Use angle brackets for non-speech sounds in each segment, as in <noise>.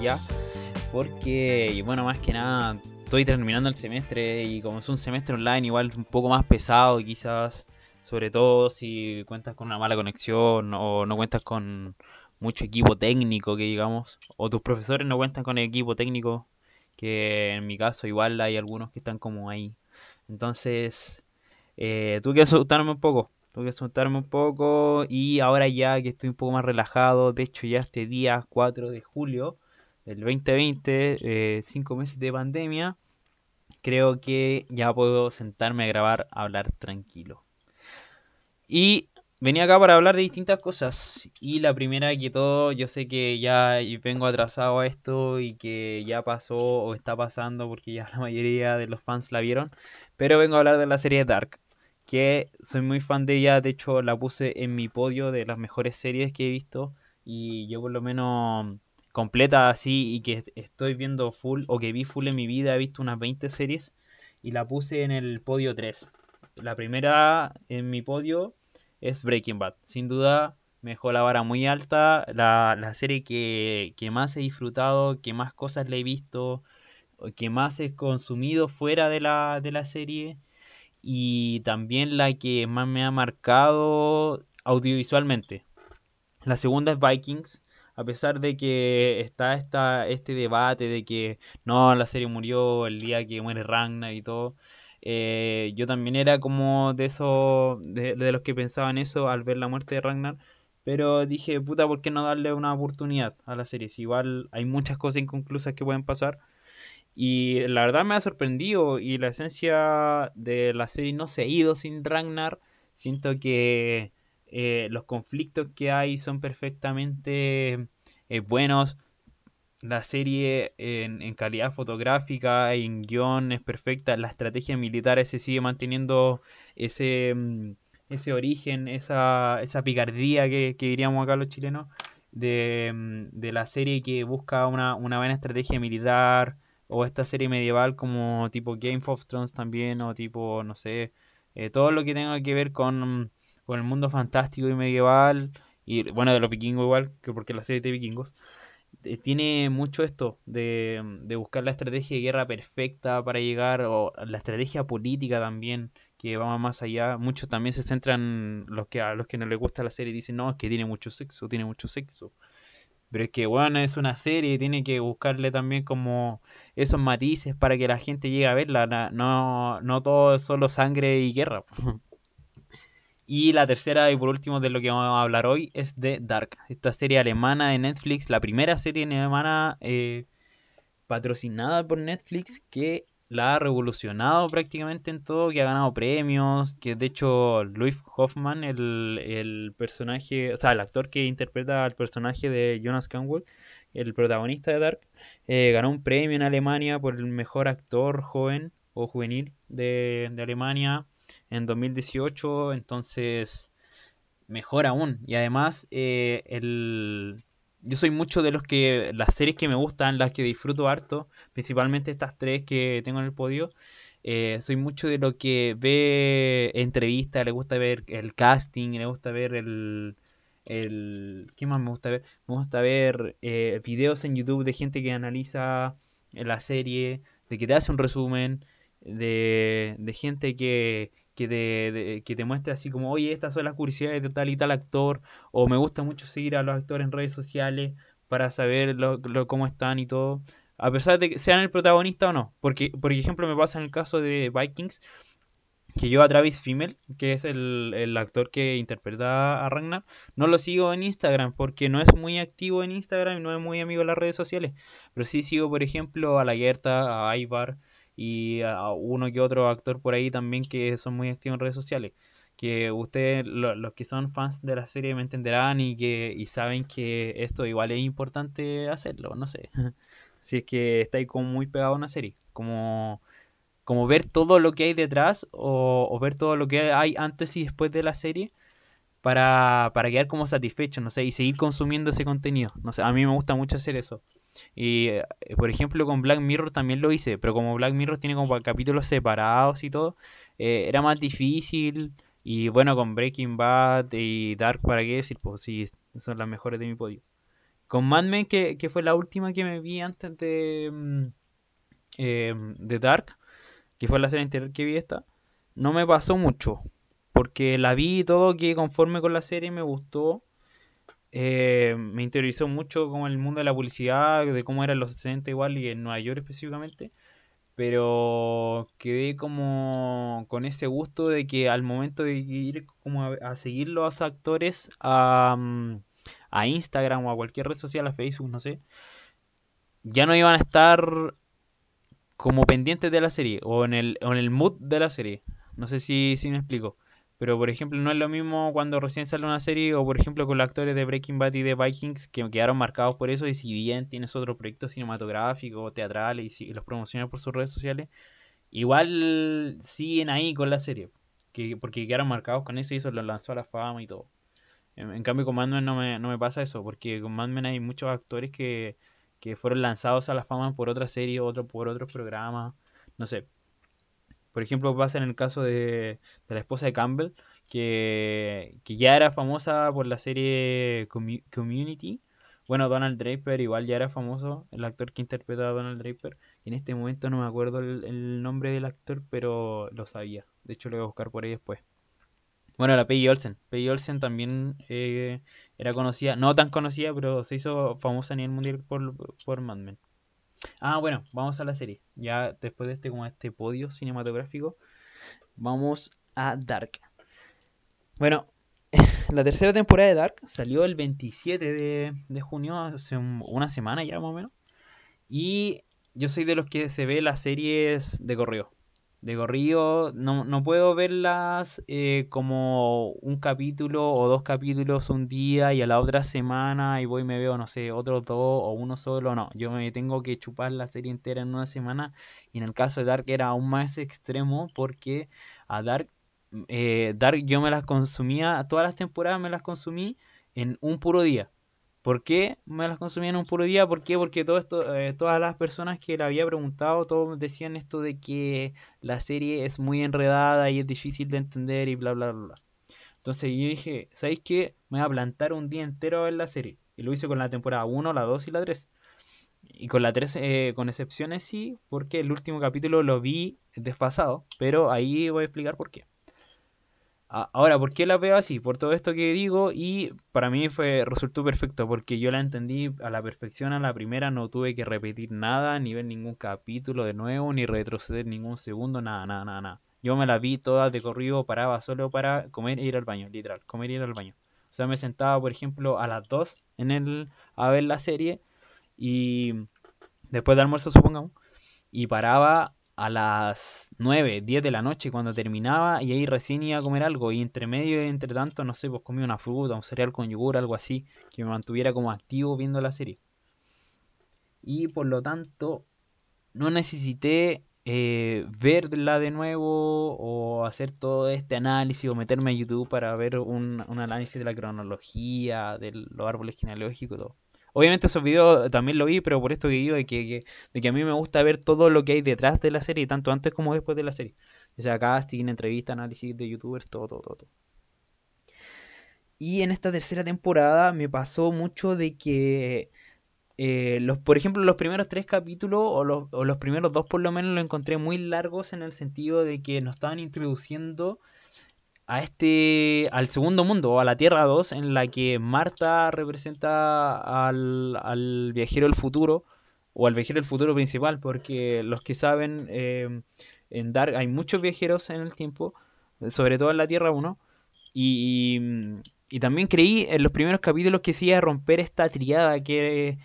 ya, porque, bueno, más que nada, estoy terminando el semestre y como es un semestre online, igual un poco más pesado, quizás, sobre todo si cuentas con una mala conexión o no cuentas con mucho equipo técnico, que digamos, o tus profesores no cuentan con el equipo técnico, que en mi caso igual hay algunos que están como ahí. Entonces, eh, tuve que asustarme un poco, tuve que asustarme un poco y ahora ya que estoy un poco más relajado, de hecho ya este día 4 de julio del 2020, eh, cinco meses de pandemia, creo que ya puedo sentarme a grabar, a hablar tranquilo. Y venía acá para hablar de distintas cosas. Y la primera que todo, yo sé que ya vengo atrasado a esto y que ya pasó o está pasando porque ya <laughs> la mayoría de los fans la vieron. Pero vengo a hablar de la serie Dark. Que soy muy fan de ella, de hecho la puse en mi podio de las mejores series que he visto. Y yo por lo menos completa así y que estoy viendo full o que vi full en mi vida, he visto unas 20 series. Y la puse en el podio 3. La primera en mi podio es Breaking Bad. Sin duda, me dejó la vara muy alta. La, serie que, más he disfrutado, que más cosas le he visto, que más he consumido fuera de la, de la serie. Y también la que más me ha marcado audiovisualmente. La segunda es Vikings. A pesar de que está esta, este debate de que no, la serie murió el día que muere Ragnar y todo. Eh, yo también era como de esos, de, los que pensaban eso al ver la muerte de Ragnar. Pero dije, puta, ¿por qué no darle una oportunidad a la serie? Si igual hay muchas cosas inconclusas que pueden pasar. Y la verdad me ha sorprendido y la esencia de la serie no se ha ido sin Ragnar. Siento que eh, los conflictos que hay son perfectamente eh, buenos. La serie en, calidad fotográfica, en guion es perfecta, la estrategia militar se sigue manteniendo ese, mm, ese origen, esa, esa picardía que, diríamos acá los chilenos, de, mm, de la serie que busca una, una, buena estrategia militar, o esta serie medieval como tipo Game of Thrones también, o tipo, no sé, eh, todo lo que tenga que ver con, con el mundo fantástico y medieval, y bueno, de los vikingos igual, que porque la serie de vikingos. Eh, tiene mucho esto de, de, buscar la estrategia de guerra perfecta para llegar, o la estrategia política también, que va más allá. Muchos también se centran, los que a los que no les gusta la serie dicen, no, es que tiene mucho sexo, tiene mucho sexo. Pero es que, bueno, es una serie, tiene que buscarle también como esos matices para que la gente llegue a verla. No, no todo es solo sangre y guerra. <laughs> Y la tercera y por último de lo que vamos a hablar hoy es de Dark, esta serie alemana de Netflix, la primera serie alemana eh, patrocinada por Netflix que la ha revolucionado prácticamente en todo, que ha ganado premios, que de hecho Louis Hoffman, el, personaje, o sea, el actor que interpreta al personaje de Jonas Canwell, el protagonista de Dark, eh, ganó un premio en Alemania por el mejor actor joven o juvenil de, de Alemania en 2018, entonces mejor aún. Y además, eh, el... yo soy mucho de los que las series que me gustan, las que disfruto harto, principalmente estas tres que tengo en el podio. Eh, soy mucho de lo que ve entrevistas, le gusta ver el casting, le gusta ver el, el... ¿Qué más me gusta ver? Me gusta ver eh, videos en YouTube de gente que analiza la serie, de que te hace un resumen, de, de gente que, que te, que te muestre así como, oye, estas son las curiosidades de tal y tal actor, o me gusta mucho seguir a los actores en redes sociales para saber lo, cómo están y todo, a pesar de que sean el protagonista o no, porque por ejemplo me pasa en el caso de Vikings, que yo a Travis Fimmel, que es el, el, actor que interpreta a Ragnar, no lo sigo en Instagram porque no es muy activo en Instagram y no es muy amigo de las redes sociales. Pero sí sigo, por ejemplo, a La Guerta, a Ivar, y a uno que otro actor por ahí también que son muy activos en redes sociales. Que ustedes, los que son fans de la serie, me entenderán y que y saben que esto igual es importante hacerlo, no sé. <laughs> si es que estáis como muy pegado a una serie, como, como ver todo lo que hay detrás o, ver todo lo que hay antes y después de la serie. para, para quedar como satisfecho, no sé, y seguir consumiendo ese contenido. No sé, a mí me gusta mucho hacer eso. Y eh, por ejemplo con Black Mirror también lo hice, pero como Black Mirror tiene como capítulos separados y todo, eh, era más difícil. Y bueno, con Breaking Bad y Dark, ¿para qué decir? Pues sí, son las mejores de mi podio. Con Mad Men, que, que fue la última que me vi antes de, mm, eh, de Dark, que fue la serie anterior que vi esta, no me pasó mucho. Porque la vi todo que conforme con la serie me gustó. Eh, me interiorizó mucho como el mundo de la publicidad, de cómo eran los 60 igual y en Nueva York específicamente. Pero quedé como con ese gusto de que al momento de ir como a, seguir los actores a, mm, a Instagram o a cualquier red social, a Facebook, no sé, ya no iban a estar como pendientes de la serie o en el, en el mood de la serie. No sé si, si me explico. Pero por ejemplo, no es lo mismo cuando recién sale una serie o por ejemplo con los actores de Breaking Bad y de Vikings que quedaron marcados por eso y si bien tienes otro proyecto cinematográfico, teatral y, si, los promocionas por sus redes sociales, igual siguen ahí con la serie. Que, porque quedaron marcados con eso y eso los lanzó a la fama y todo. En, cambio con Mad Men no me, no me pasa eso, porque con Mad Men hay muchos actores que, que fueron lanzados a la fama por otra serie, otro por otros programas, no sé. Por ejemplo, pasa en el caso de, la esposa de Campbell, que, ya era famosa por la serie Community. Bueno, Donald Draper igual ya era famoso, el actor que interpretaba a Donald Draper. En este momento no me acuerdo el, nombre del actor, pero lo sabía. De hecho, lo voy a buscar por ahí después. Bueno, la Peggy Olsen. Peggy Olsen también eh, era conocida, no tan conocida, pero se hizo famosa a nivel mundial por, por Mad Men. Ah, bueno, vamos a la serie. Ya después de este, como este podio cinematográfico, vamos a Dark. Bueno, <laughs> la tercera temporada de Dark salió el 27 de, de junio, hace una semana ya más o menos. Y yo soy de los que se ve las series de correo de corrido, no, no puedo verlas eh, como un capítulo o dos capítulos un día y a la otra semana y voy y me veo, no sé, otros dos o uno solo, no, yo me tengo que chupar la serie entera en una semana y en el caso de Dark era aún más extremo porque a Dark, eh, Dark yo me las consumía, todas las temporadas me las consumí en un puro día. ¿Por qué me las consumía en un puro día? ¿Por qué? Porque todo esto, eh, todas las personas que le había preguntado, todos decían esto de que la serie es muy enredada y es difícil de entender y bla, bla, bla. Entonces yo dije, ¿sabéis qué? Me voy a plantar un día entero a ver la serie. Y lo hice con la temporada 1, la 2 y la 3. Y con la 3, eh, con excepciones sí, porque el último capítulo lo vi desfasado, pero ahí voy a explicar por qué. Ahora, ¿por qué la veo así? Por todo esto que digo y para mí fue resultó perfecto porque yo la entendí a la perfección a la primera, no tuve que repetir nada, ni ver ningún capítulo de nuevo, ni retroceder ningún segundo, nada, nada, nada, nada. Yo me la vi toda de corrido, paraba solo para comer e ir al baño, literal, comer e ir al baño. O sea, me sentaba, por ejemplo, a las 2 en el, a ver la serie y después de almuerzo, supongamos, y paraba a las 9, 10 de la noche cuando terminaba y ahí recién iba a comer algo y entre medio y entre tanto, no sé, pues comía una fruta, un cereal con yogur, algo así, que me mantuviera como activo viendo la serie. Y por lo tanto, no necesité eh, verla de nuevo o hacer todo este análisis o meterme a YouTube para ver un, un análisis de la cronología, de los árboles genealógicos y todo. Obviamente esos videos también lo vi, pero por esto que digo de que, de que a mí me gusta ver todo lo que hay detrás de la serie, tanto antes como después de la serie. O sea, casting, entrevista, análisis de youtubers, todo, todo, todo. Y en esta tercera temporada me pasó mucho de que, eh, los, por ejemplo, los primeros tres capítulos, o los, o los primeros dos por lo menos, los encontré muy largos en el sentido de que nos estaban introduciendo a este al segundo mundo a la Tierra 2 en la que Marta representa al, viajero del futuro o al viajero del futuro principal porque los que saben eh, en Dark hay muchos viajeros en el tiempo sobre todo en la Tierra 1 y, y, también creí en los primeros capítulos que se a romper esta triada que,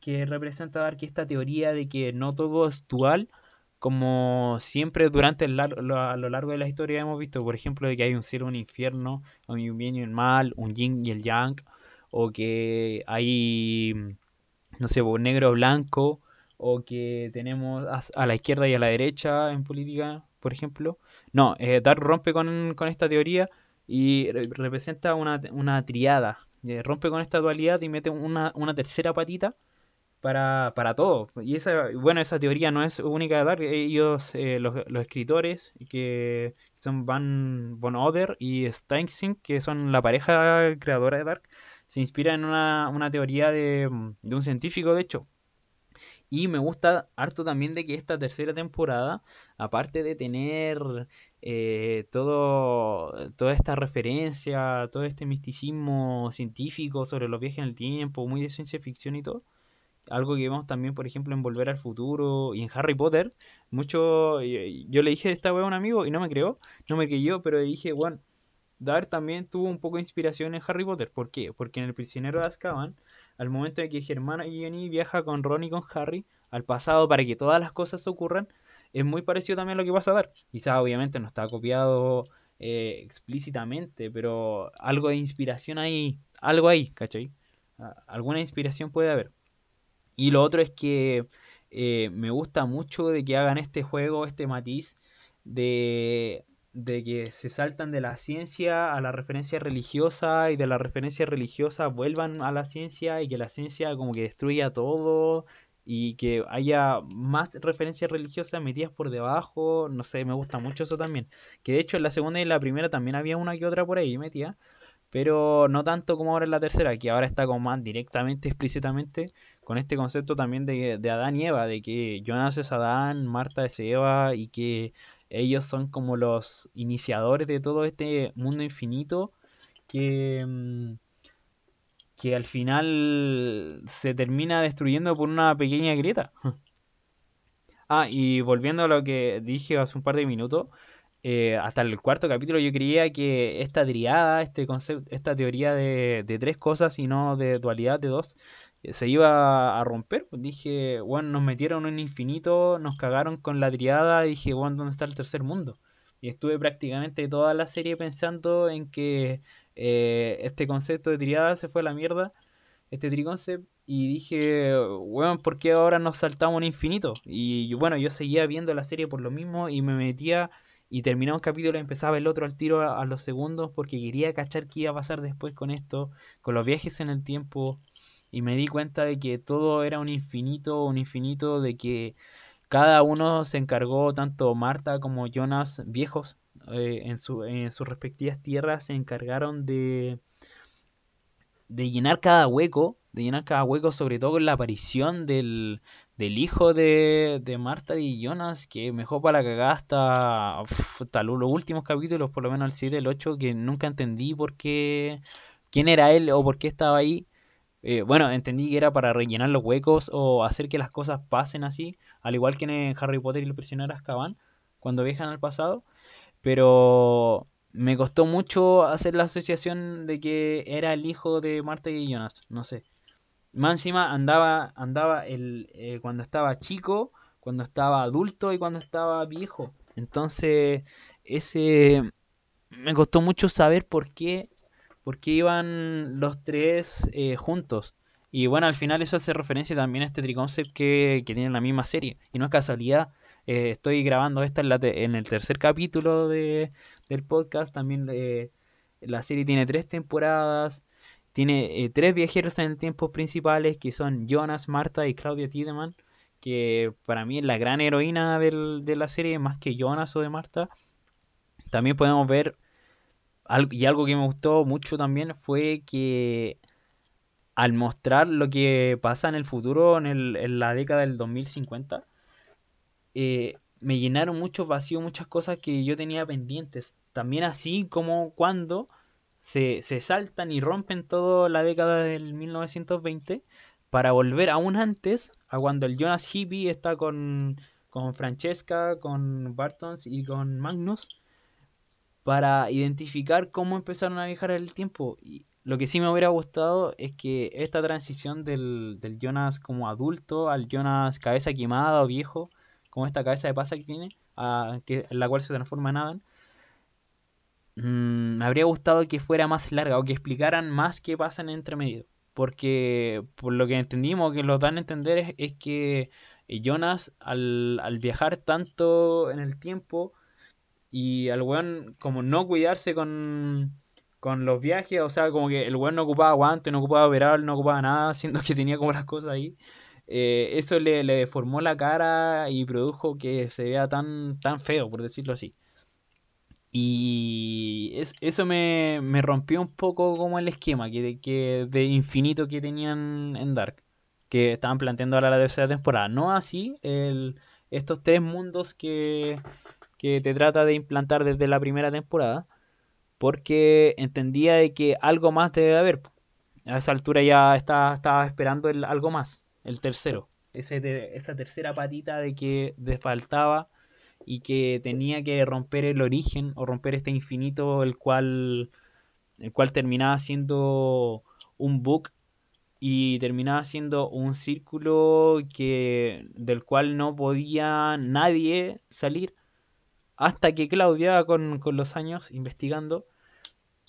que representa Dark esta teoría de que no todo es dual como siempre durante el a lo largo de la historia hemos visto, por ejemplo, que hay un cielo, un infierno, un bien y un mal, un yin y el yang, o que hay, no sé, negro o blanco, o que tenemos a, la izquierda y a la derecha en política, por ejemplo. No, eh, Dar rompe con, esta teoría y representa una, triada. Eh, rompe con esta dualidad y mete una tercera patita para, para todo. Y esa, bueno, esa teoría no es única de Dark. Ellos, eh, los, los, escritores, que son Van Von Oder y Steinsen, que son la pareja creadora de Dark, se inspira en una, una teoría de, de un científico, de hecho, y me gusta harto también de que esta tercera temporada, aparte de tener eh, todo, toda esta referencia, todo este misticismo científico sobre los viajes en el tiempo, muy de ciencia ficción y todo, algo que vemos también, por ejemplo, en Volver al Futuro y en Harry Potter, mucho, yo le dije esta wea a un amigo y no me creó, no me creyó, pero dije, bueno, Dar también tuvo un poco de inspiración en Harry Potter. ¿Por qué? Porque en El prisionero de Azkaban, al momento de que Germán y Jenny viaja con Ron y con Harry al pasado para que todas las cosas ocurran, es muy parecido también a lo que pasa a Dar. Quizás obviamente no está copiado eh, explícitamente, pero algo de inspiración ahí, algo ahí, ¿cachai? Alguna inspiración puede haber. Y lo otro es que eh, me gusta mucho de que hagan este juego, este matiz de de que se saltan de la ciencia a la referencia religiosa y de la referencia religiosa vuelvan a la ciencia y que la ciencia como que destruya todo y que haya más referencias religiosas metidas por debajo, no sé, me gusta mucho eso también. Que de hecho en la segunda y en la primera también había una que otra por ahí metida, pero no tanto como ahora en la tercera, que ahora está como más directamente, explícitamente, con este concepto también de, de Adán y Eva, de que Jonas es Adán, Marta es Eva y que ellos son como los iniciadores de todo este mundo infinito que, mm, que al final se termina destruyendo por una pequeña grieta. <laughs> Ah, y volviendo a lo que dije hace un par de minutos, eh, hasta el cuarto capítulo yo creía que esta triada, este concepto, esta teoría de, de tres cosas y no de dualidad de dos, se iba a romper. Pues dije, bueno, nos metieron en infinito, nos cagaron con la triada y dije, bueno, ¿dónde está el tercer mundo? Y estuve prácticamente toda la serie pensando en que eh, este concepto de triada se fue a la mierda, este triconcept, y dije, bueno, ¿por qué ahora nos saltamos un infinito? Y bueno, yo seguía viendo la serie por lo mismo y me metía y terminaba un capítulo y empezaba el otro al tiro a los segundos porque quería cachar qué iba a pasar después con esto, con los viajes en el tiempo. Y me di cuenta de que todo era un infinito, un infinito de que cada uno se encargó, tanto Marta como Jonas, viejos, eh, en, su, en sus respectivas tierras, se encargaron de, de llenar cada hueco, de llenar cada hueco, sobre todo con la aparición del, del hijo de, de, Marta y Jonas, que mejor para la cagada hasta, hasta los últimos capítulos, por lo menos el 7, el 8, que nunca entendí por qué, quién era él o por qué estaba ahí. Eh, bueno, entendí que era para rellenar los huecos o hacer que las cosas pasen así, al igual que en Harry Potter y el prisionero Azkaban, cuando viajan al pasado. Pero me costó mucho hacer la asociación de que era el hijo de Marta y Jonas, no sé. Más encima andaba, andaba el, eh, cuando estaba chico, cuando estaba adulto y cuando estaba viejo. Entonces, ese me costó mucho saber por qué porque iban los tres eh, juntos. Y bueno, al final eso hace referencia también a este triconcept que, que tiene la misma serie. Y no es casualidad, eh, estoy grabando esta en, la en el tercer capítulo de, del podcast. También eh, la serie tiene tres temporadas. Tiene tres viajeros en el tiempo principales que son Jonas, Marta y Claudia Tiedemann. Que para mí es la gran heroína de la serie, más que Jonas o de Marta. También podemos ver y algo que me gustó mucho también fue que al mostrar lo que pasa en el futuro, en la década del 2050, eh, me llenaron muchos vacíos, muchas cosas que yo tenía pendientes. También así como cuando se, saltan y rompen toda la década del 1920 para volver aún antes a cuando el Jonas Hippie está con, con Francesca, con Bartons y con Magnus para identificar cómo empezaron a viajar el tiempo. Y lo que sí me hubiera gustado es que esta transición del, Jonas como adulto al Jonas cabeza quemada o viejo, como esta cabeza de pasa que tiene, a, que, la cual se transforma en Adam, mm, me habría gustado que fuera más larga o que explicaran más qué pasa en entre medio. Porque por lo que entendimos, que lo dan a entender es, que Jonas al, viajar tanto en el tiempo, Y al weón, como no cuidarse con, con los viajes, o sea, como que el weón no ocupaba guantes, no ocupaba veral, no ocupaba nada, <laughs> siendo que tenía como las cosas ahí. Eh, eso le, le, deformó la cara y produjo que se vea tan, tan feo, por decirlo así. Y eso me, me, rompió un poco como el esquema que, de infinito que tenían en Dark, que estaban planteando ahora la tercera temporada. No así estos tres mundos que, que te trata de implantar desde la primera temporada, porque entendía de que algo más debe haber. A esa altura ya estaba, esperando el algo más, el tercero. Ese, esa tercera patita de que de faltaba y que tenía que romper el origen o romper este infinito el cual el cual terminaba siendo un bug y terminaba siendo un círculo que del cual no podía nadie salir. Hasta que Claudia con, los años investigando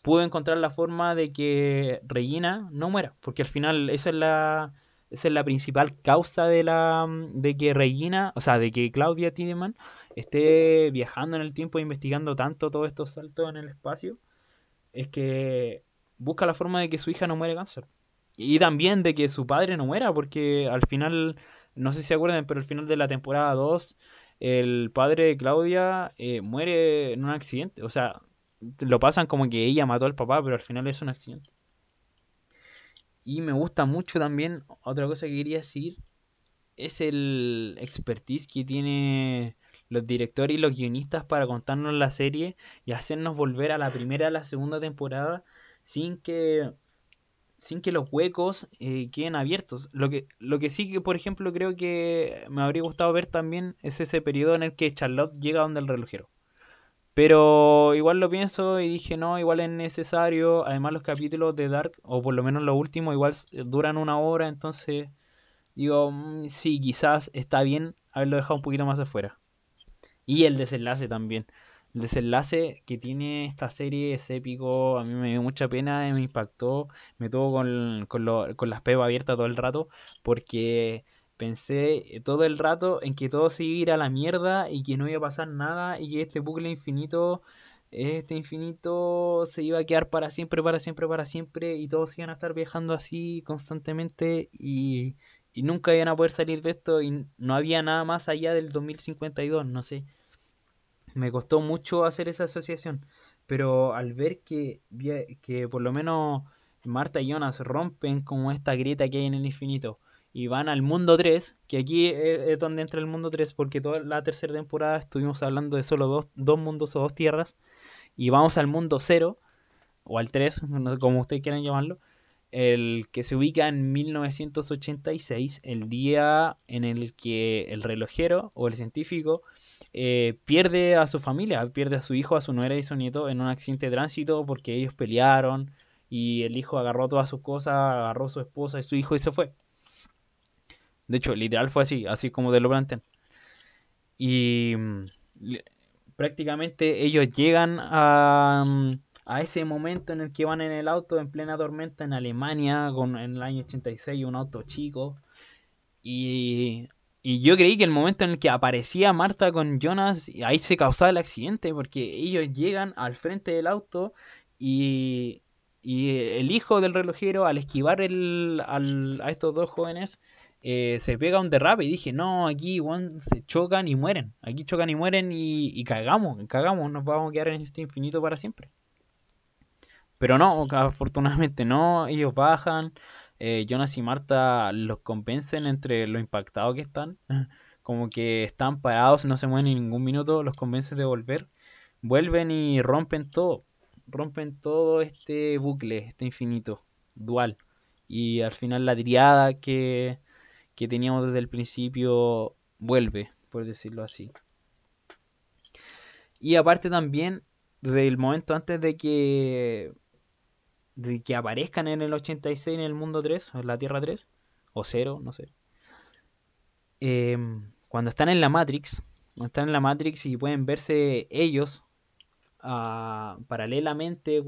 pudo encontrar la forma de que Regina no muera porque al final esa es la esa es la principal causa de la de que Regina o sea de que Claudia Tiedemann esté viajando en el tiempo e investigando tanto todos estos saltos en el espacio es que busca la forma de que su hija no muere cáncer y también de que su padre no muera, porque al final, no sé si se acuerdan, pero al final de la temporada 2, el padre de Claudia eh, muere en un accidente. O sea, lo pasan como que ella mató al papá, pero al final es un accidente. Y me gusta mucho también, otra cosa que quería decir, es el expertise que tiene los directores y los guionistas para contarnos la serie y hacernos volver a la primera a la segunda temporada sin que sin que los huecos eh, queden abiertos. Lo que, lo que sí que, por ejemplo, creo que me habría gustado ver también es ese periodo en el que Charlotte llega donde el relojero. Pero igual lo pienso y dije, no, igual es necesario. Además los capítulos de Dark, o por lo menos los últimos, igual duran una hora. Entonces, digo, mm, sí, quizás está bien haberlo dejado un poquito más afuera. Y el desenlace también. El desenlace que tiene esta serie es épico, a mí me dio mucha pena, me impactó, me tuvo con, con, con las pebas abiertas todo el rato, porque pensé todo el rato en que todo se iba a ir a la mierda y que no iba a pasar nada y que este bucle infinito, este infinito se iba a quedar para siempre, para siempre, para siempre y todos iban a estar viajando así constantemente y, y nunca iban a poder salir de esto y no había nada más allá del 2052, no sé me costó mucho hacer esa asociación, pero al ver que, que por lo menos Marta y Jonas rompen como esta grieta que hay en el infinito y van al mundo 3, que aquí es, donde entra el mundo 3, porque toda la tercera temporada estuvimos hablando de solo dos, dos mundos o dos tierras, y vamos al mundo 0, o al 3, como ustedes quieran llamarlo, el que se ubica en 1986, el día en el que el relojero o el científico eh, pierde a su familia, pierde a su hijo, a su nuera y su nieto en un accidente de tránsito porque ellos pelearon y el hijo agarró todas sus cosas, agarró a su esposa y su hijo y se fue. De hecho, literal fue así, así como de lo plantean. Y mm, prácticamente ellos llegan a, mm, a ese momento en el que van en el auto en plena tormenta en Alemania, con, en el año 86, un auto chico. Y y yo creí que el momento en el que aparecía Marta con Jonas, ahí se causaba el accidente, porque ellos llegan al frente del auto y, y el hijo del relojero, al esquivar el, al, a estos dos jóvenes, eh, se pega un derrape y dije, no, aquí se chocan y mueren, aquí chocan y mueren y, y cagamos, cagamos, nos vamos a quedar en este infinito para siempre. Pero no, afortunadamente no, ellos bajan, eh, Jonas y Marta los convencen entre lo impactados que están, <laughs> como que están parados, no se mueven en ningún minuto, los convencen de volver, vuelven y rompen todo, rompen todo este bucle, este infinito, dual. Y al final la triada que, que teníamos desde el principio vuelve, por decirlo así. Y aparte también, desde el momento antes de que de que aparezcan en el 86 en el mundo 3, en la Tierra 3, o 0, no sé. Em, cuando están en la Matrix, están en la Matrix y pueden verse ellos ah, paralelamente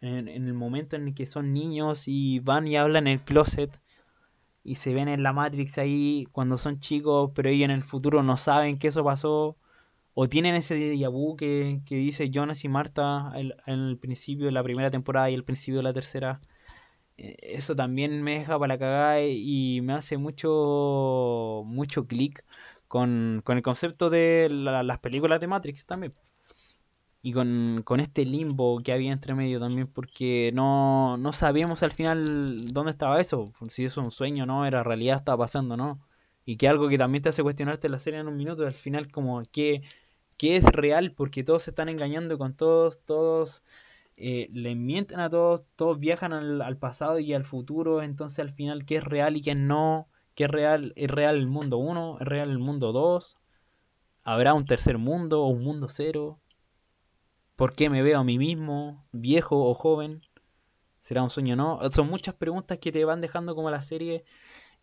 en, el momento en que son niños y van y hablan en el closet y se ven en la Matrix ahí cuando son chicos, pero ellos en el futuro no saben que eso pasó o tienen ese déjà que, que dice Jonas y Marta en el principio de la primera temporada y el principio de la tercera. Eh, eso también me deja para la y me hace mucho, mucho clic con, con, el concepto de las películas de Matrix también. Y con, con, este limbo que había entre medio también, porque no, no sabíamos al final dónde estaba eso, si eso es un sueño, no, era realidad, estaba pasando, no. Y que algo que también te hace cuestionarte la serie en un minuto, al final como que, que es real, porque todos se están engañando con todos, todos eh, le mienten a todos, todos viajan al, pasado y al futuro, entonces al final qué es real y qué no, qué es real, es real el mundo 1, es real el mundo 2, habrá un tercer mundo o un mundo cero, ¿por qué me veo a mí mismo, viejo o joven? ¿Será un sueño o no? Son muchas preguntas que te van dejando como la serie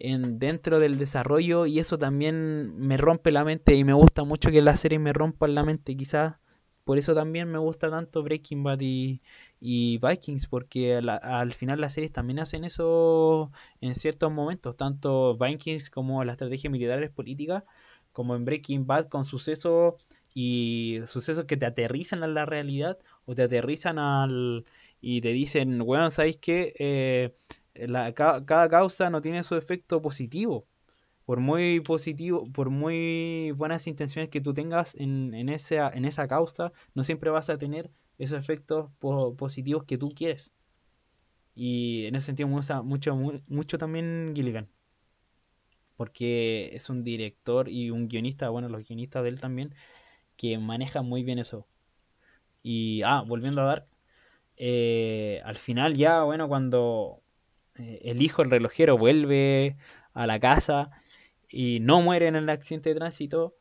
en, dentro del desarrollo y eso también me rompe la mente y me gusta mucho que la serie me rompa la mente quizás por eso también me gusta tanto Breaking Bad y, Vikings, porque al final las series también hacen eso en ciertos momentos, tanto Vikings como la estrategia militar es política, como en Breaking Bad con sucesos y sucesos que te aterrizan a la realidad o te aterrizan al y te dicen, bueno, ¿sabéis qué? Eh, cada causa no tiene su efecto positivo por muy positivo, por muy buenas intenciones que tú tengas en, en, esa, en esa causa, no siempre vas a tener esos efectos positivos que tú quieres. Y en ese sentido me mucho, mucho también Gilligan. Porque es un director y un guionista, bueno, los guionistas de él también, que manejan muy bien eso. Y, ah, volviendo a dar, eh, al final ya, bueno, cuando eh, el hijo, el relojero, vuelve a la casa y no mueren en el accidente de tránsito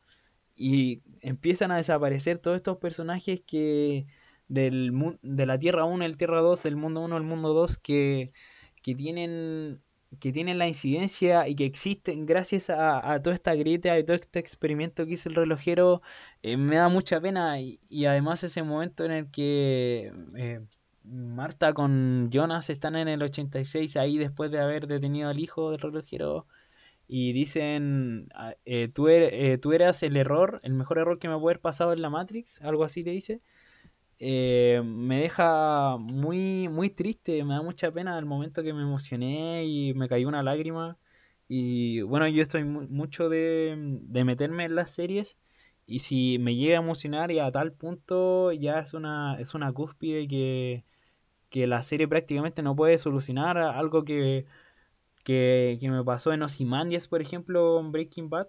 y empiezan a desaparecer todos estos personajes que del de la Tierra 1, el Tierra 2, el mundo 1, el mundo 2 que, que tienen que tienen la incidencia y que existen gracias a, toda esta grieta y todo este experimento que hizo el relojero, eh, me da mucha pena y, además ese momento en el que eh, Marta con Jonas están en el 86 ahí después de haber detenido al hijo del relojero y dicen, ah, eh, tú, eres, eh, tú eras el error, el mejor error que me puede haber pasado en la Matrix, algo así te dice, eh, me deja muy, muy triste, me da mucha pena el momento que me emocioné y me cayó una lágrima. Y bueno, yo estoy mucho de, de meterme en las series y si me llega a emocionar y a tal punto ya es una, es una cúspide que, que la serie prácticamente no puede solucionar algo que que, me pasó en Ozymandias, por ejemplo, en Breaking Bad,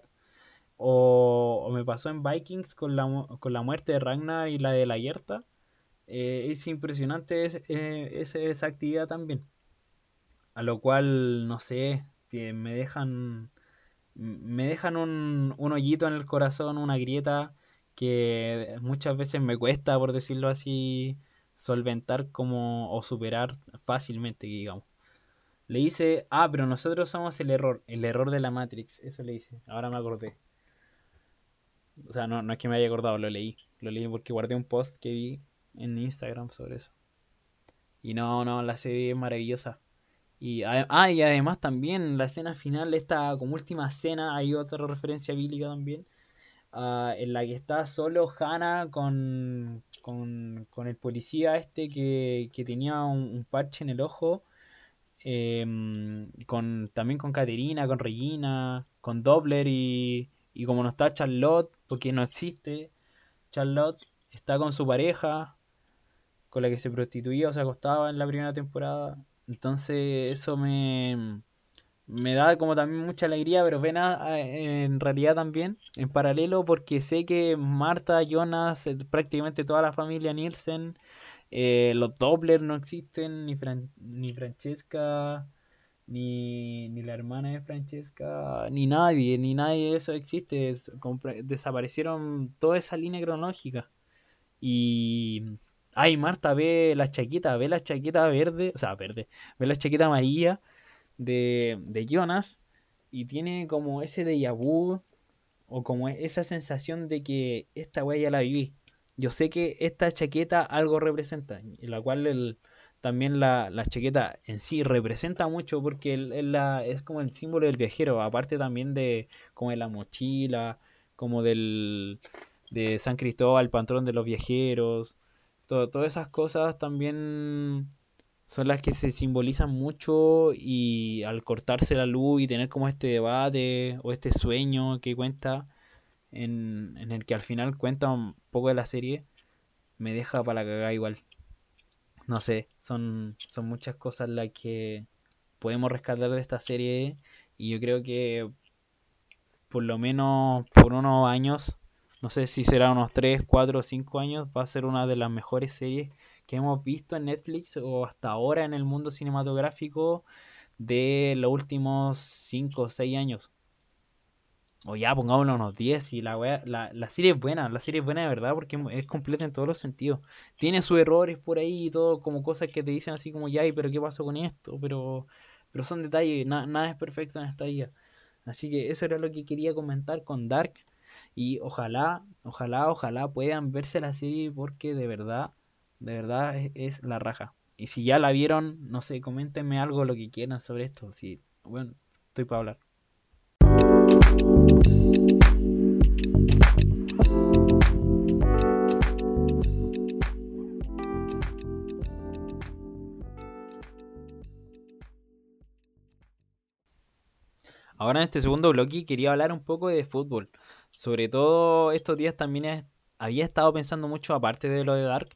o, me pasó en Vikings con la, con la muerte de Ragnar y la de la Yerta. Eh, es impresionante eh, esa actividad también. A lo cual, no sé, me dejan, me dejan un, un hoyito en el corazón, una grieta que muchas veces me cuesta, por decirlo así, solventar como o superar fácilmente, digamos. Le dice, ah, pero nosotros somos el error, el error de la Matrix. Eso le dice. Ahora me acordé. O sea, no, no es que me haya acordado, lo leí. Lo leí porque guardé un post que vi en Instagram sobre eso. Y no, no, la serie es maravillosa. Y, ah, y además también la escena final, esta como última escena, hay otra referencia bíblica también. Ah, en la que está solo Hannah con, con, con el policía este que, que tenía un parche en el ojo Em, con, también con Caterina, con Regina, con Doppler y, y como no está Charlotte, porque no existe, Charlotte está con su pareja, con la que se prostituía o se acostaba en la primera temporada. Entonces eso me, me da como también mucha alegría, pero pena en realidad también, en paralelo, porque sé que Marta, Jonas, eh, prácticamente toda la familia Nielsen eh, los Doppler no existen, ni, ni Francesca, ni, ni la hermana de Francesca, ni nadie, ni nadie de eso existe. Desaparecieron toda esa línea cronológica. Y. Ay, Marta, ve la chaqueta, ve la chaqueta verde, o sea, verde, ve la chaqueta amarilla de, de Jonas y tiene como ese déjà vu o como esa sensación de que esta wea ya la viví yo sé que esta chaqueta algo representa, en la cual el, también la, chaqueta en sí representa mucho porque la, es como el símbolo del viajero, aparte también de como de la mochila, como del, de San Cristóbal, patrón de los viajeros. todas esas cosas también son las que se simbolizan mucho y al cortarse la luz y tener como este debate o este sueño que cuenta en, en el que al final cuenta un poco de la serie, me deja para la igual. No sé, son, son muchas cosas las que podemos rescatar de esta serie y yo creo que por lo menos por unos años, no sé si será unos 3, 4 o 5 años, va a ser una de las mejores series que hemos visto en Netflix o hasta ahora en el mundo cinematográfico de los últimos 5 o 6 años. O ya, pongámoslo unos 10 y la, la, la serie es buena, la serie es buena de verdad porque es completa en todos los sentidos. Tiene sus errores por ahí y todo, como cosas que te dicen así como, ya, pero ¿qué pasó con esto? Pero, pero son detalles, nada es perfecto en esta vida. Así que eso era lo que quería comentar con Dark. Y ojalá, ojalá, ojalá puedan verse la serie porque de verdad, de verdad es, la raja. Y si ya la vieron, no sé, coméntenme algo lo que quieran sobre esto. Si, bueno, estoy para hablar. Ahora en este segundo bloque quería hablar un poco de fútbol. Sobre todo estos días también había estado pensando mucho, aparte de lo de Dark,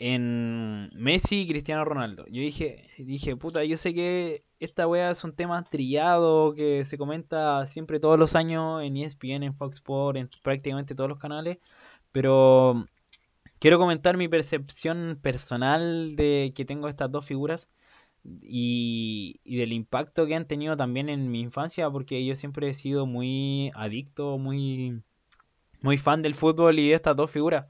en Messi y Cristiano Ronaldo. Yo dije, dije, puta, yo sé que esta wea es un tema trillado que se comenta siempre todos los años en ESPN, en Fox Sports, en prácticamente todos los canales, pero quiero comentar mi percepción personal de que tengo estas dos figuras y, del impacto que han tenido también en mi infancia, porque yo siempre he sido muy adicto, muy, muy fan del fútbol y de estas dos figuras.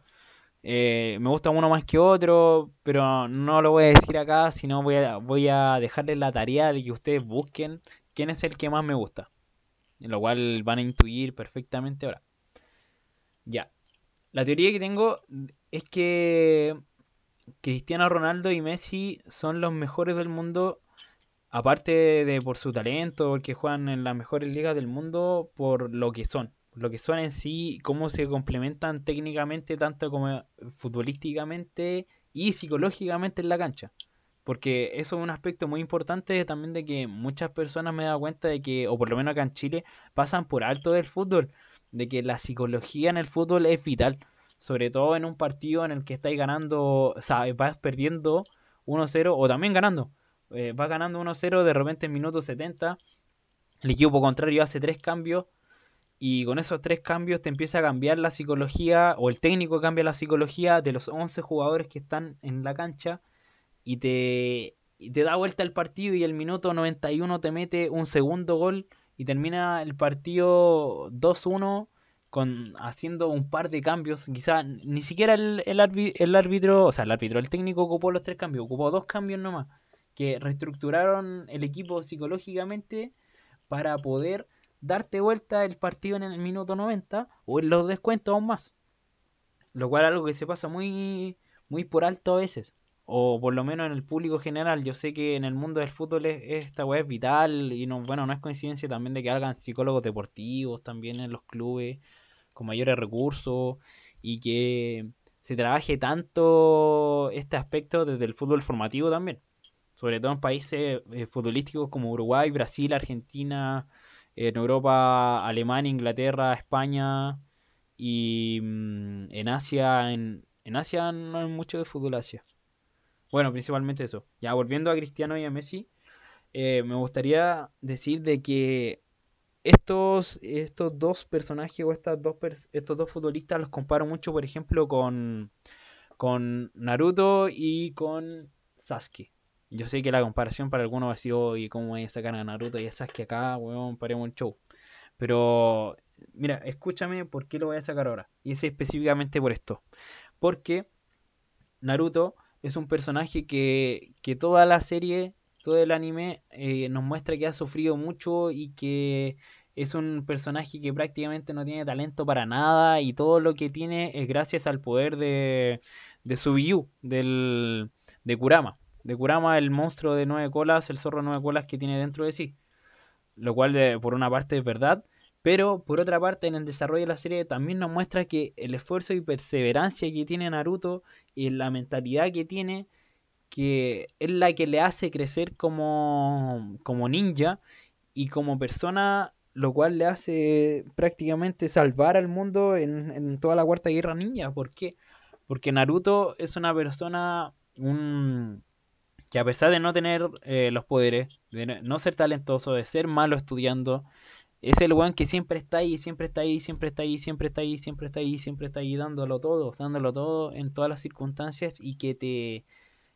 Eh, me gusta uno más que otro, pero no lo voy a decir acá, sino voy a, voy a dejarles la tarea de que ustedes busquen quién es el que más me gusta. En lo cual van a intuir perfectamente ahora. Ya. La teoría que tengo es que Cristiano Ronaldo y Messi son los mejores del mundo, aparte de por su talento, porque juegan en las mejores ligas del mundo, por lo que son. Lo que son en sí, cómo se complementan técnicamente, tanto como futbolísticamente y psicológicamente en la cancha. Porque eso es un aspecto muy importante también de que muchas personas me he dado cuenta de que, o por lo menos acá en Chile, pasan por alto del fútbol. De que la psicología en el fútbol es vital sobre todo en un partido en el que estáis ganando, o sea, vas perdiendo 1-0 o también ganando. Eh, vas ganando 1-0 de repente en minuto 70, el equipo contrario hace tres cambios y con esos tres cambios te empieza a cambiar la psicología o el técnico cambia la psicología de los 11 jugadores que están en la cancha y te, da vuelta el partido y el minuto 91 te mete un segundo gol y termina el partido 2-1 con haciendo un par de cambios, quizá ni siquiera el, el, árbitro, o sea, el árbitro, el técnico ocupó los tres cambios, ocupó dos cambios nomás, que reestructuraron el equipo psicológicamente para poder darte vuelta el partido en el minuto 90 o en los descuentos aún más. Lo cual es algo que se pasa muy, muy por alto a veces. O por lo menos en el público general. Yo sé que en el mundo del fútbol esta web es vital. Y no, bueno, no es coincidencia también de que hagan psicólogos deportivos también en los clubes con mayores recursos y que se trabaje tanto este aspecto desde el fútbol formativo también. Sobre todo en países eh, futbolísticos como Uruguay, Brasil, Argentina, en Europa, Alemania, Inglaterra, España y mm, en Asia, en, Asia no hay mucho de fútbol Asia. Bueno, principalmente eso. Ya volviendo a Cristiano y a Messi, eh, me gustaría decir de que estos, estos dos personajes o estas dos estos dos futbolistas los comparo mucho, por ejemplo, con, con Naruto y con Sasuke. Yo sé que la comparación para algunos va a decir, oye, ¿cómo a sacar a Naruto y a Sasuke acá? Weón, paremos el show. Pero, mira, escúchame por qué lo voy a sacar ahora. Y es específicamente por esto. Porque Naruto es un personaje que, que toda la serie todo el anime eh, nos muestra que ha sufrido mucho y que es un personaje que prácticamente no tiene talento para nada y todo lo que tiene es gracias al poder de, de Subiyu, del, de Kurama. De Kurama, el monstruo de nueve colas, el zorro de nueve colas que tiene dentro de sí. Lo cual, por una parte, es verdad, Pero por otra parte, en el desarrollo de la serie también nos muestra que el esfuerzo y perseverancia que tiene Naruto y la mentalidad que tiene, que es la que le hace crecer como, como ninja y como persona, lo cual le hace prácticamente salvar al mundo en, toda la cuarta guerra ninja. ¿Por qué? Porque Naruto es una persona un, que a pesar de no tener eh, los poderes, de no ser talentoso, de ser malo estudiando, es el one que siempre está ahí, siempre está ahí, siempre está ahí, siempre está ahí, siempre está ahí, siempre está ahí dándolo todo, dándolo todo en todas las circunstancias y que te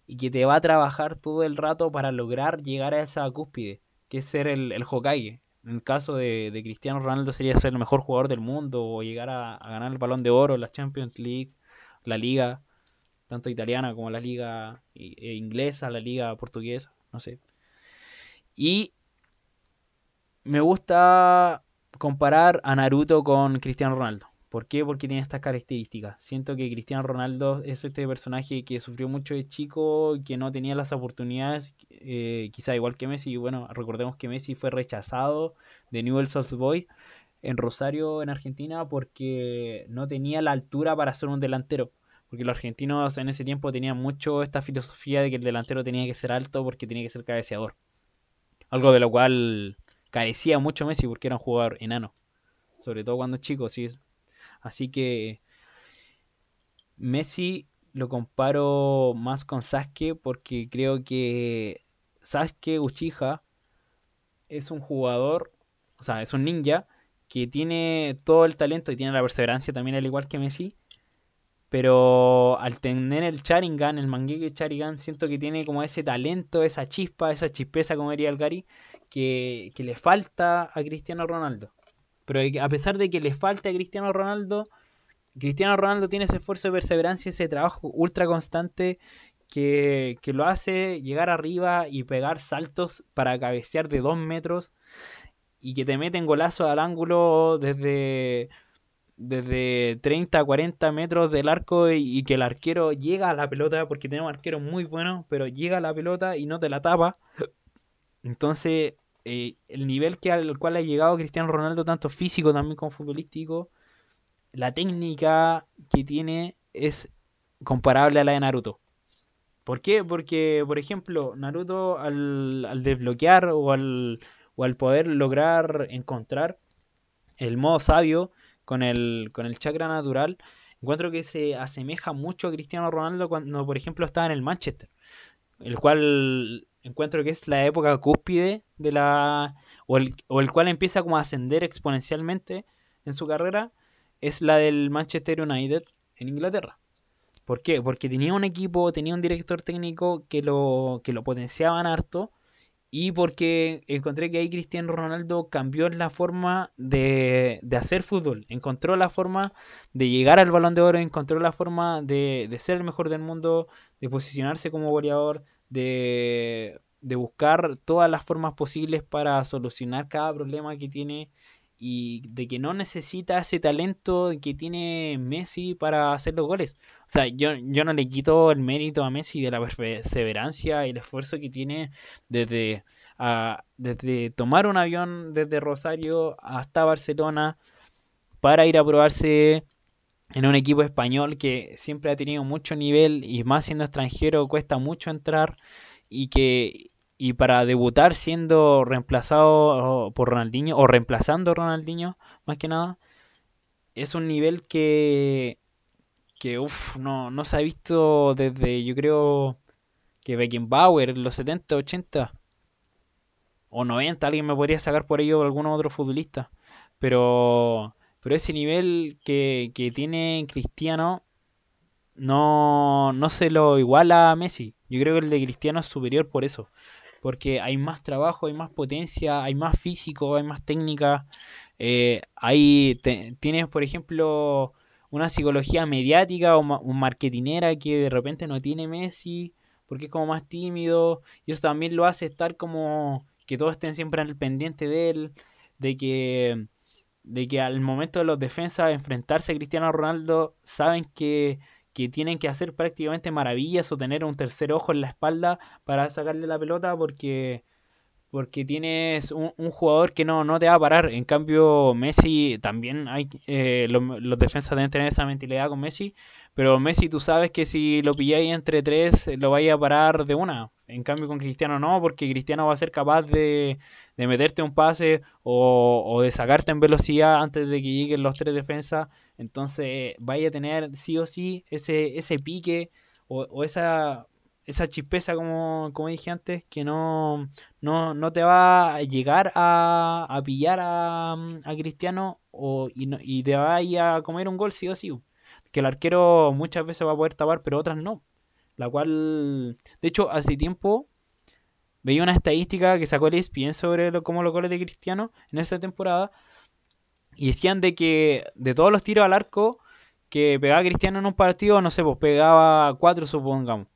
y que te va a trabajar todo el rato para lograr llegar a esa cúspide, que es ser el, el Hokage. En el caso de, Cristiano Ronaldo sería ser el mejor jugador del mundo o llegar a, ganar el balón de oro, la Champions League, la liga, tanto italiana como la liga e inglesa, la liga portuguesa, no sé. Y me gusta comparar a Naruto con Cristiano Ronaldo. ¿Por qué? Porque tiene estas características. Siento que Cristiano Ronaldo es este personaje que sufrió mucho de chico, que no tenía las oportunidades, eh, quizá igual que Messi. Bueno, recordemos que Messi fue rechazado de Newell's Old Boys en Rosario, en Argentina, porque no tenía la altura para ser un delantero. Porque los argentinos en ese tiempo tenían mucho esta filosofía de que el delantero tenía que ser alto porque tenía que ser cabeceador. Algo de lo cual carecía mucho Messi porque era un jugador enano. Sobre todo cuando chico, sí. Así que Messi lo comparo más con Sasuke porque creo que Sasuke Uchiha es un jugador, o sea, es un ninja que tiene todo el talento y tiene la perseverancia también al igual que Messi. Pero al tener el Sharingan, el Mangekyo Sharingan, siento que tiene como ese talento, esa chispa, esa chispeza, como diría el Gary, que, le falta a Cristiano Ronaldo. Pero a pesar de que le falta a Cristiano Ronaldo, Cristiano Ronaldo tiene ese esfuerzo de perseverancia, ese trabajo ultra constante que, lo hace llegar arriba y pegar saltos para cabecear de 2 metros y que te meten golazos al ángulo desde, desde 30 a 40 metros del arco y, que el arquero llega a la pelota, porque tenemos arqueros muy buenos, pero llega a la pelota y no te la tapa. Entonces, eh, el nivel que al cual ha llegado Cristiano Ronaldo, tanto físico también como futbolístico, la técnica que tiene es comparable a la de Naruto. ¿Por qué? Porque, por ejemplo, Naruto al, desbloquear o al, o al poder lograr encontrar el modo sabio con el, con el chakra natural, encuentro que se asemeja mucho a Cristiano Ronaldo cuando, por ejemplo, estaba en el Manchester, el cual encuentro que es la época cúspide de la o el, o el cual empieza como a ascender exponencialmente en su carrera es la del Manchester United en Inglaterra. ¿Por qué? Porque tenía un equipo, tenía un director técnico que lo, que lo potenciaban harto y porque encontré que ahí Cristiano Ronaldo cambió la forma de, de, hacer fútbol, encontró la forma de llegar al balón de oro, encontró la forma de, de ser el mejor del mundo, de posicionarse como goleador, de, buscar todas las formas posibles para solucionar cada problema que tiene y de que no necesita ese talento que tiene Messi para hacer los goles. O sea, yo, yo no le quito el mérito a Messi de la perseverancia y el esfuerzo que tiene desde, desde tomar un avión desde Rosario hasta Barcelona para ir a probarse en un equipo español que siempre ha tenido mucho nivel y más siendo extranjero cuesta mucho entrar y que y para debutar siendo reemplazado por Ronaldinho o reemplazando a Ronaldinho más que nada es un nivel que que no, no se ha visto desde yo creo que Beckenbauer en los 70, 80 o 90, alguien me podría sacar por ello algún otro futbolista, pero pero ese nivel que, tiene Cristiano no, no se lo iguala a Messi. Yo creo que el de Cristiano es superior por eso. Porque hay más trabajo, hay más potencia, hay más físico, hay más técnica. Eh, hay, tienes, por ejemplo, una psicología mediática o, un marketinera que de repente no tiene Messi porque es como más tímido. Y eso también lo hace estar como que todos estén siempre el pendiente de él. De que de que al momento de los defensas enfrentarse a Cristiano Ronaldo saben que, tienen que hacer prácticamente maravillas o tener un tercer ojo en la espalda para sacarle la pelota porque porque tienes un, jugador que no, no te va a parar. En cambio, Messi también hay. Eh, los, defensas deben tener esa mentalidad con Messi. Pero Messi, tú sabes que si lo pilláis entre tres, lo vais a parar de una. En cambio, con Cristiano no, porque Cristiano va a ser capaz de, de meterte un pase o, o, de sacarte en velocidad antes de que lleguen los tres defensas. Entonces, vaya a tener sí o sí ese, ese pique o, o esa esa chispeza, como, como dije antes, que no, no, no te va a llegar a, a pillar a, Cristiano o, y, no, y te va a ir a comer un gol sí o sí. Que el arquero muchas veces va a poder tapar, pero otras no. La cual, de hecho, hace tiempo veía una estadística que sacó el ESPN sobre lo, cómo los goles de Cristiano en esta temporada. Y decían de que de todos los tiros al arco que pegaba Cristiano en un partido, no sé, pues pegaba cuatro, supongamos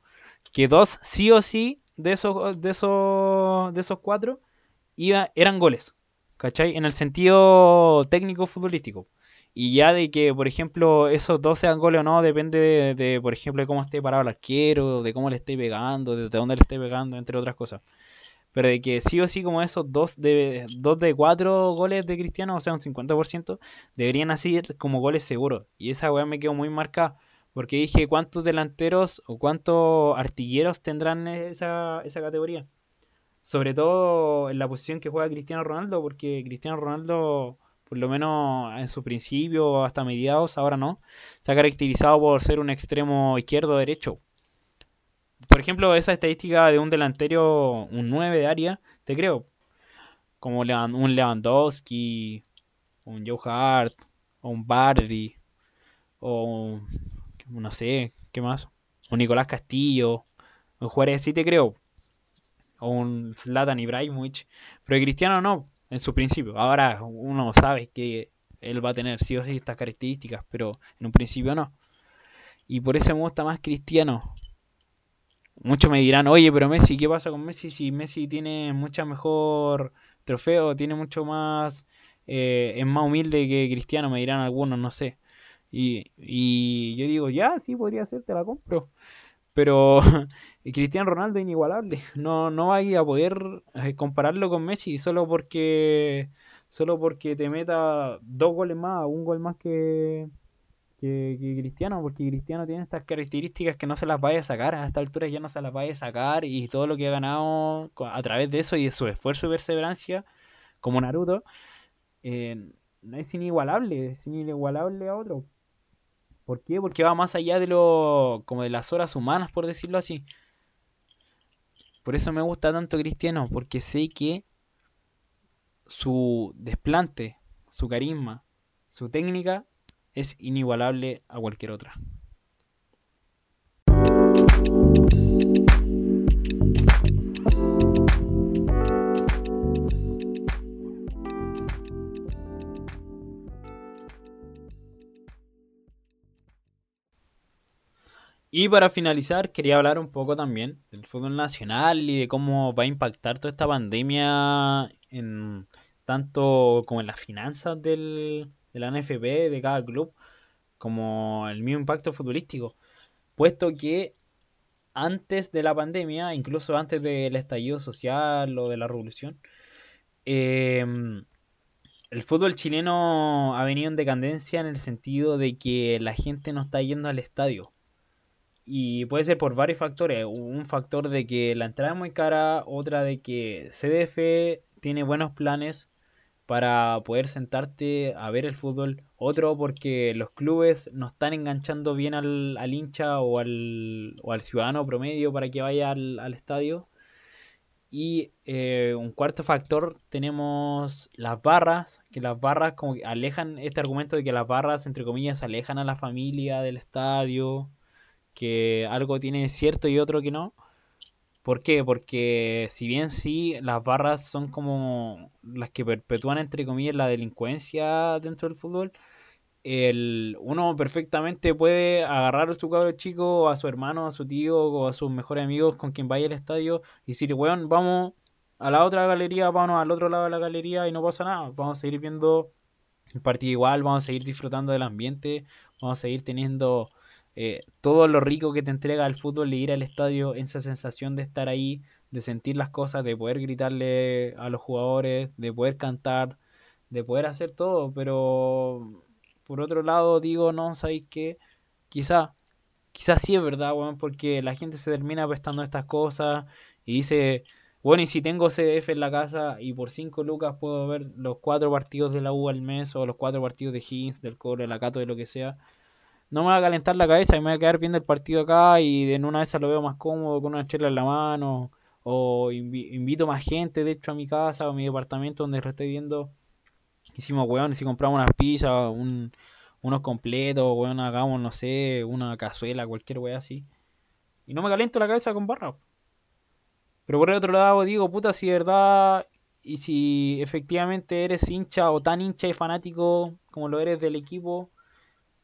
que dos sí o sí de esos, de esos, de esos cuatro iba, eran goles. ¿Cachai? En el sentido técnico futbolístico. Y ya de que, por ejemplo, esos dos sean goles o no, depende de, por ejemplo, de cómo esté parado el arquero, de cómo le esté pegando, desde dónde le esté pegando, entre otras cosas. Pero de que sí o sí, como esos dos de, dos de cuatro goles de Cristiano, o sea, un 50%, deberían así como goles seguros. Y esa weá me quedó muy marcada. Porque dije, ¿cuántos delanteros o cuántos artilleros tendrán esa, esa categoría? Sobre todo en la posición que juega Cristiano Ronaldo, porque Cristiano Ronaldo, por lo menos en su principio, hasta mediados, ahora no, se ha caracterizado por ser un extremo izquierdo derecho. Por ejemplo, esa estadística de un delantero, un 9 de área, te creo. Como un Lewandowski, un Joe Hart, o un Bardi, o no sé, ¿qué más? Un Nicolás Castillo, un Juárez sí te creo, o un Zlatan Ibrahimovic, pero Cristiano no, en su principio. Ahora uno sabe que él va a tener sí o sí estas características, pero en un principio no. Y por eso me gusta más Cristiano. Muchos me dirán, oye, pero Messi, ¿qué pasa con Messi? Si Messi tiene mucha mejor trofeo, tiene mucho más, eh, es más humilde que Cristiano, me dirán algunos, no sé. Y, yo digo, ya, sí, podría ser, te la compro. Pero <laughs> Cristiano Ronaldo es inigualable. <laughs> No, no hay a poder eh, compararlo con Messi solo porque solo porque te meta dos goles más, un gol más que, que, Cristiano, porque Cristiano tiene estas características que no se las vaya a sacar, a esta altura ya no se las vaya a sacar y todo lo que ha ganado a través de eso y de su esfuerzo y perseverancia, como Naruto, eh, es inigualable, es inigualable a otro. ¿Por qué? Porque va más allá de lo como de las horas humanas, por decirlo así. Por eso me gusta tanto Cristiano, porque sé que su desplante, su carisma, su técnica es inigualable a cualquier otra. Y para finalizar, quería hablar un poco también del fútbol nacional y de cómo va a impactar toda esta pandemia en tanto como en las finanzas del, de la NFP, de cada club, como el mismo impacto futbolístico. Puesto que antes de la pandemia, incluso antes del estallido social o de la revolución, em, el fútbol chileno ha venido en decadencia en el sentido de que la gente no está yendo al estadio y puede ser por varios factores. Un factor de que la entrada es muy cara, otra de que CDF tiene buenos planes para poder sentarte a ver el fútbol. Otro porque los clubes no están enganchando bien al, hincha o al, al, ciudadano promedio para que vaya al, estadio. Y eh, un cuarto factor tenemos las barras, que las barras como que alejan este argumento de que las barras, entre comillas, alejan a la familia del estadio que algo tiene cierto y otro que no. ¿Por qué? Porque si bien sí, las barras son como las que perpetúan, entre comillas, la delincuencia dentro del fútbol, el, uno perfectamente puede agarrar a su cabro chico, a su hermano, a su tío o a sus mejores amigos con quien vaya al estadio y decir, weón, vamos a la otra galería, vamos al otro lado de la galería y no pasa nada. Vamos a seguir viendo el partido igual, vamos a seguir disfrutando del ambiente, vamos a seguir teniendo eh, todo lo rico que te entrega el fútbol de ir al estadio, esa sensación de estar ahí, de sentir las cosas, de poder gritarle a los jugadores, de poder cantar, de poder hacer todo, pero por otro lado digo, no, ¿sabéis qué? Quizá, quizás sí es verdad, porque la gente se termina prestando estas cosas y dice, bueno, y si tengo CDF en la casa y por 5 lucas puedo ver los 4 partidos de la U al mes o los 4 partidos de Hins, del Core, la Cato, de lo que sea, no me va a calentar la cabeza y me voy a quedar viendo el partido acá y en una vez lo veo más cómodo con una chela en la mano o invito más gente de hecho a mi casa o a mi departamento donde lo estoy viendo. Hicimos weón, si compramos unas pizzas, un, unos completos, weón, hagamos, no sé, una cazuela, cualquier weón así. Y no me caliento la cabeza con barra. Pero por el otro lado digo, puta, si de verdad y si efectivamente eres hincha o tan hincha y fanático como lo eres del equipo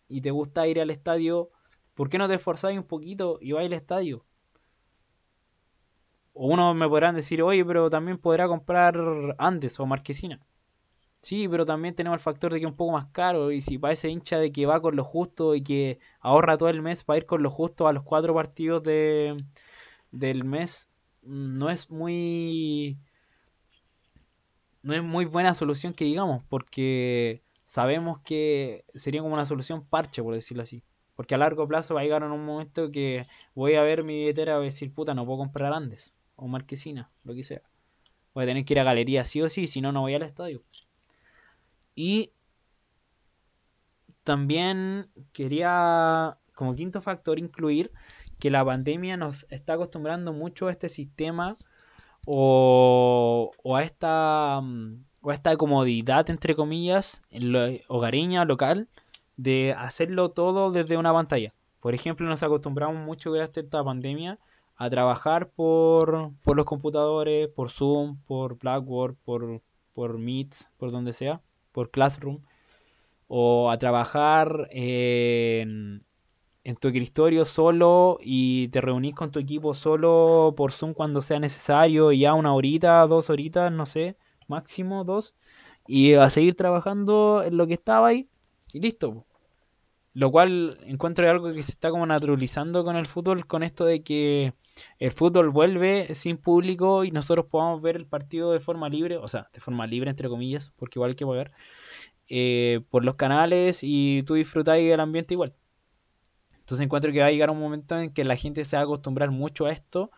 y te gusta ir al estadio, ¿por qué no te esforzáis un poquito y vais al estadio? O uno me podrán decir, oye, pero también podrá comprar antes o marquesina. Sí, pero también tenemos el factor de que es un poco más caro. Y si ese hincha de que va con lo justo y que ahorra todo el mes para ir con lo justo a los cuatro partidos de, del mes, no es muy no es muy buena solución que digamos, porque sabemos que sería como una solución parche, por decirlo así. Porque a largo plazo va a llegar en un momento que voy a ver mi billetera y voy a decir, puta, no puedo comprar Andes o Marquesina, lo que sea. Voy a tener que ir a galería sí o sí, si no, no voy al estadio. Y también quería, como quinto factor, incluir que la pandemia nos está acostumbrando mucho a este sistema o, a esta mm, o esta comodidad entre comillas hogareña local de hacerlo todo desde una pantalla. Por ejemplo nos acostumbramos mucho a esta pandemia a trabajar por, por los computadores por Zoom por Blackboard por por Meet por donde sea por Classroom o a trabajar en, tu escritorio solo y te reunís con tu equipo solo por Zoom cuando sea necesario, ya una horita, dos horitas, no sé, máximo dos, y a seguir trabajando en lo que estaba ahí y listo. Lo cual encuentro algo que se está como naturalizando con el fútbol, con esto de que el fútbol vuelve sin público y nosotros podamos ver el partido de forma libre, o sea, de forma libre entre comillas, porque igual hay que pagar, eh, por los canales y tú disfrutáis del ambiente igual. Entonces encuentro que va a llegar un momento en que la gente se va a acostumbrar mucho a esto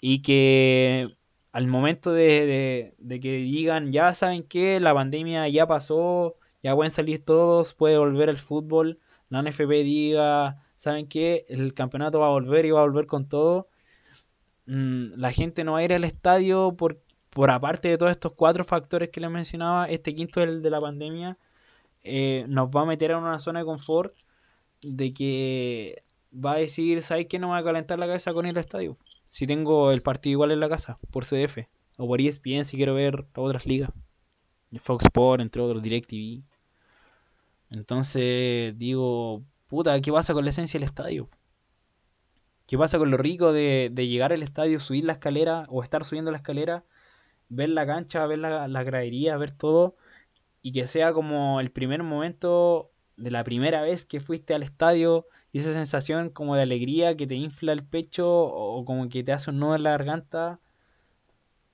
y que al momento de, que digan, ya saben que la pandemia ya pasó, ya pueden salir todos, puede volver el fútbol, la NFP diga, saben que el campeonato va a volver y va a volver con todo, mm, la gente no va a ir al estadio por, aparte de todos estos cuatro factores que les mencionaba, este quinto del de la pandemia eh, nos va a meter en una zona de confort de que va a decir, ¿sabes qué? No me va a calentar la cabeza con ir al estadio. Si tengo el partido igual en la casa, por CDF. O por ESPN si quiero ver otras ligas. Fox Sport, entre otros, DirecTV. Entonces digo, puta, ¿qué pasa con la esencia del estadio? ¿Qué pasa con lo rico de, llegar al estadio, subir la escalera o estar subiendo la escalera, ver la cancha, ver la, la gradería, ver todo y que sea como el primer momento de la primera vez que fuiste al estadio y esa sensación como de alegría que te infla el pecho o como que te hace un nudo en la garganta.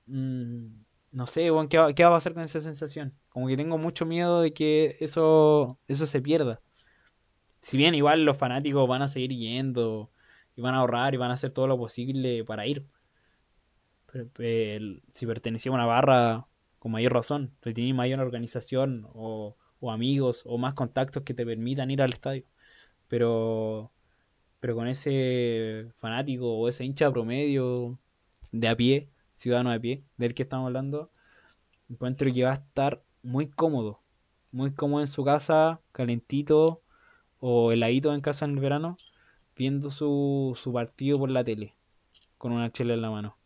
Mm, no sé, ¿qué, va, ¿qué, va, a pasar con esa sensación? Como que tengo mucho miedo de que eso, eso se pierda. Si bien igual los fanáticos van a seguir yendo y van a ahorrar y van a hacer todo lo posible para ir. Pero, si pertenecía a una barra, con mayor razón, si tiene mayor organización o o amigos o más contactos que te permitan ir al estadio. Pero, pero con ese fanático o ese hincha promedio de a pie, ciudadano de pie, del que estamos hablando, encuentro que va a estar muy cómodo. Muy cómodo en su casa, calentito o heladito en casa en el verano, viendo su, su partido por la tele, con una chela en la mano.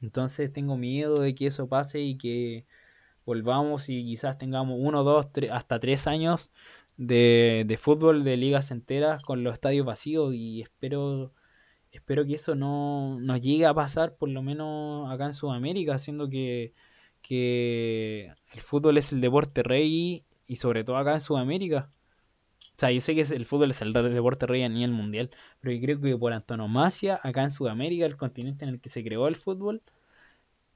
Entonces tengo miedo de que eso pase y que volvamos y quizás tengamos uno, dos, tres, hasta tres años de, de fútbol de ligas enteras con los estadios vacíos y espero espero que eso no nos llegue a pasar por lo menos acá en Sudamérica, siendo que, que el fútbol es el deporte rey y sobre todo acá en Sudamérica. O sea, yo sé que el fútbol es el deporte rey a nivel mundial, pero yo creo que por antonomasia, acá en Sudamérica, el continente en el que se creó el fútbol,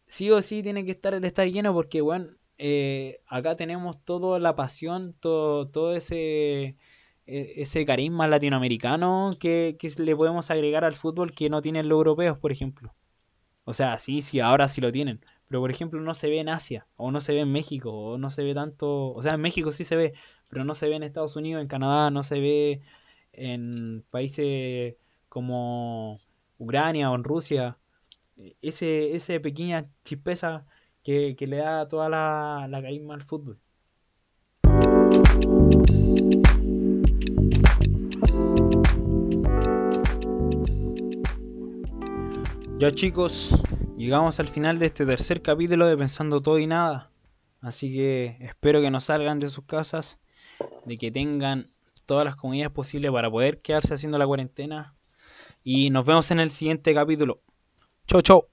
sí o sí tiene que estar el estadio lleno porque, bueno, eh, acá tenemos toda la pasión, todo, todo ese, e, ese carisma latinoamericano que, le podemos agregar al fútbol que no tienen los europeos, por ejemplo. O sea, sí, sí, ahora sí lo tienen. Pero por ejemplo no se ve en Asia, o no se ve en México, o no se ve tanto... O sea, en México sí se ve, pero no se ve en Estados Unidos, en Canadá, no se ve en países como Ucrania o en Rusia. Ese, ese pequeña chispeza que, le da toda la, la al fútbol. Ya chicos, llegamos al final de este tercer capítulo de Pensando Todo y Nada. Así que espero que no salgan de sus casas, de que tengan todas las comunidades posibles para poder quedarse haciendo la cuarentena. Y nos vemos en el siguiente capítulo. Chau, chau.